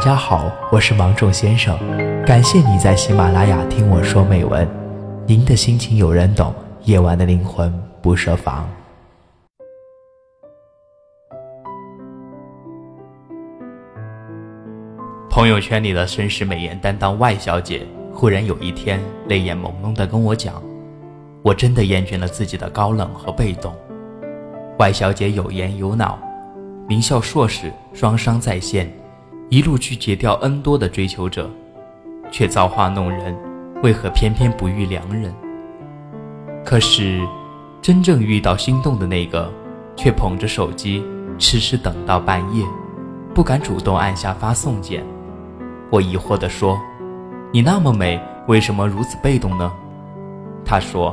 大家好，我是芒种先生，感谢你在喜马拉雅听我说美文。您的心情有人懂，夜晚的灵魂不设防。朋友圈里的绅士美颜担当 Y 小姐，忽然有一天泪眼朦胧地跟我讲：“我真的厌倦了自己的高冷和被动。外小姐有颜有脑，名校硕士，双商在线。一路去解掉 N 多的追求者，却造化弄人，为何偏偏不遇良人？可是，真正遇到心动的那个，却捧着手机，迟迟等到半夜，不敢主动按下发送键。我疑惑地说：“你那么美，为什么如此被动呢？”他说：“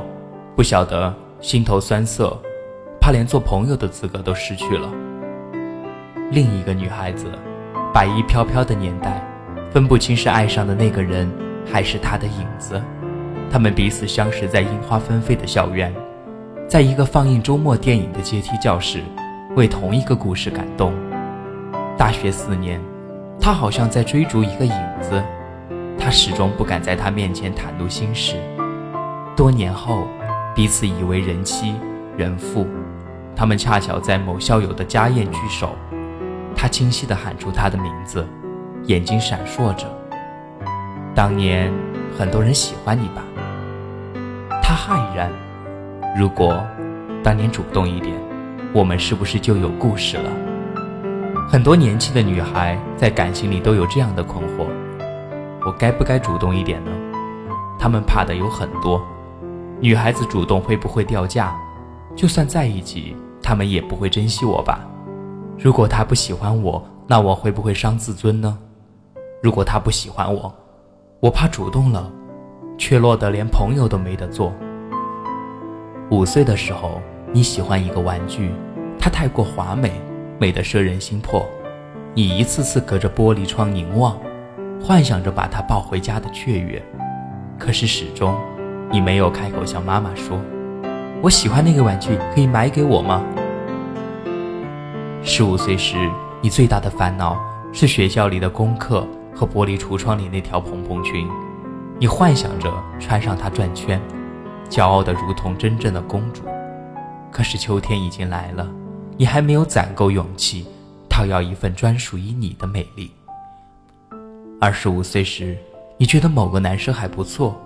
不晓得，心头酸涩，怕连做朋友的资格都失去了。”另一个女孩子。白衣飘飘的年代，分不清是爱上的那个人，还是他的影子。他们彼此相识在樱花纷飞的校园，在一个放映周末电影的阶梯教室，为同一个故事感动。大学四年，他好像在追逐一个影子，他始终不敢在他面前袒露心事。多年后，彼此已为人妻人父，他们恰巧在某校友的家宴聚首。他清晰地喊出他的名字，眼睛闪烁着。当年很多人喜欢你吧？他骇然。如果当年主动一点，我们是不是就有故事了？很多年轻的女孩在感情里都有这样的困惑：我该不该主动一点呢？她们怕的有很多。女孩子主动会不会掉价？就算在一起，她们也不会珍惜我吧？如果他不喜欢我，那我会不会伤自尊呢？如果他不喜欢我，我怕主动了，却落得连朋友都没得做。五岁的时候，你喜欢一个玩具，它太过华美，美得摄人心魄。你一次次隔着玻璃窗凝望，幻想着把它抱回家的雀跃。可是始终，你没有开口向妈妈说：“我喜欢那个玩具，可以买给我吗？”十五岁时，你最大的烦恼是学校里的功课和玻璃橱窗里那条蓬蓬裙。你幻想着穿上它转圈，骄傲的如同真正的公主。可是秋天已经来了，你还没有攒够勇气，讨要一份专属于你的美丽。二十五岁时，你觉得某个男生还不错，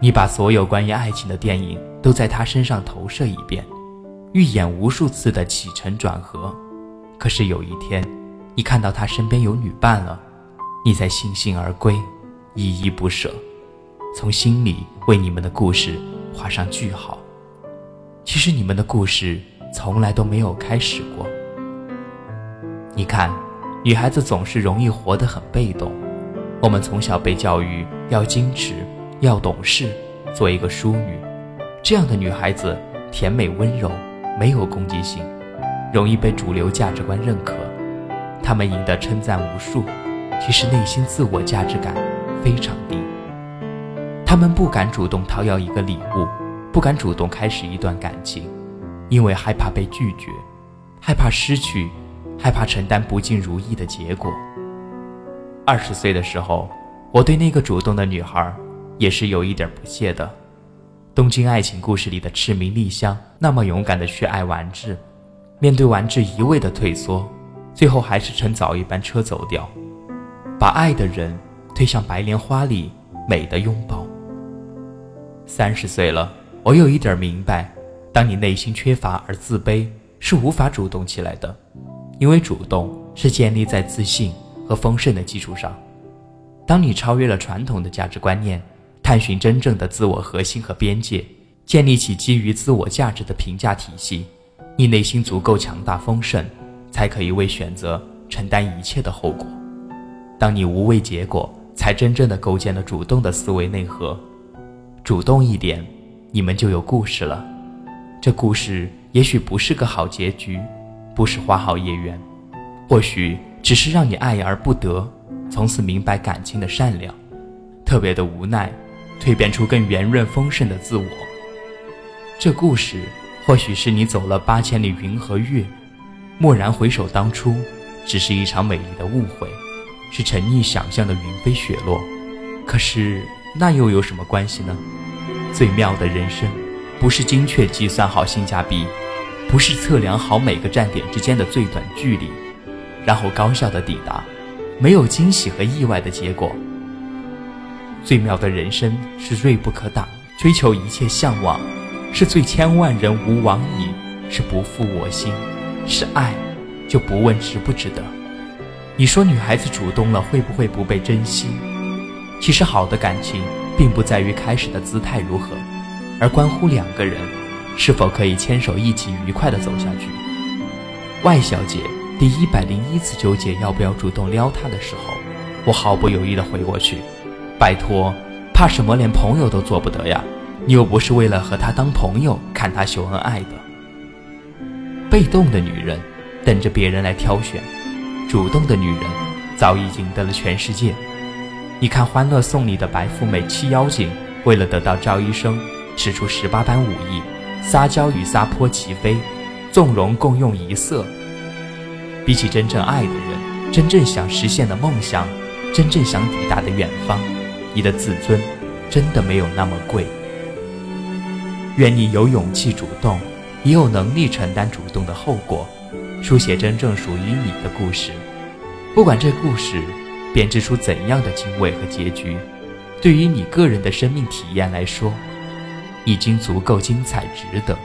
你把所有关于爱情的电影都在他身上投射一遍，预演无数次的起承转合。可是有一天，你看到他身边有女伴了，你才悻悻而归，依依不舍，从心里为你们的故事画上句号。其实你们的故事从来都没有开始过。你看，女孩子总是容易活得很被动。我们从小被教育要矜持，要懂事，做一个淑女。这样的女孩子甜美温柔，没有攻击性。容易被主流价值观认可，他们赢得称赞无数，其实内心自我价值感非常低。他们不敢主动讨要一个礼物，不敢主动开始一段感情，因为害怕被拒绝，害怕失去，害怕承担不尽如意的结果。二十岁的时候，我对那个主动的女孩也是有一点不屑的。东京爱情故事里的赤名莉香，那么勇敢的去爱完治。面对完治一味的退缩，最后还是乘早一班车走掉，把爱的人推向白莲花里美的拥抱。三十岁了，我有一点明白，当你内心缺乏而自卑，是无法主动起来的，因为主动是建立在自信和丰盛的基础上。当你超越了传统的价值观念，探寻真正的自我核心和边界，建立起基于自我价值的评价体系。你内心足够强大丰盛，才可以为选择承担一切的后果。当你无畏结果，才真正的构建了主动的思维内核。主动一点，你们就有故事了。这故事也许不是个好结局，不是花好月圆，或许只是让你爱而不得，从此明白感情的善良，特别的无奈，蜕变出更圆润丰盛的自我。这故事。或许是你走了八千里云和月，蓦然回首当初，只是一场美丽的误会，是沉溺想象的云飞雪落。可是那又有什么关系呢？最妙的人生，不是精确计算好性价比，不是测量好每个站点之间的最短距离，然后高效的抵达，没有惊喜和意外的结果。最妙的人生是锐不可挡，追求一切向往，是最千万人无往矣，是不负我心，是爱，就不问值不值得。你说女孩子主动了会不会不被珍惜？其实好的感情并不在于开始的姿态如何，而关乎两个人是否可以牵手一起愉快的走下去。外小姐第一百零一次纠结要不要主动撩他的时候，我毫不犹豫的回过去。拜托，怕什么？连朋友都做不得呀！你又不是为了和他当朋友，看他秀恩爱的。被动的女人，等着别人来挑选；主动的女人，早已赢得了全世界。你看《欢乐颂》里的白富美七妖精，为了得到赵医生，使出十八般武艺，撒娇与撒泼齐飞，纵容共用一色。比起真正爱的人，真正想实现的梦想，真正想抵达的远方。你的自尊真的没有那么贵。愿你有勇气主动，也有能力承担主动的后果，书写真正属于你的故事。不管这故事编织出怎样的经纬和结局，对于你个人的生命体验来说，已经足够精彩，值得。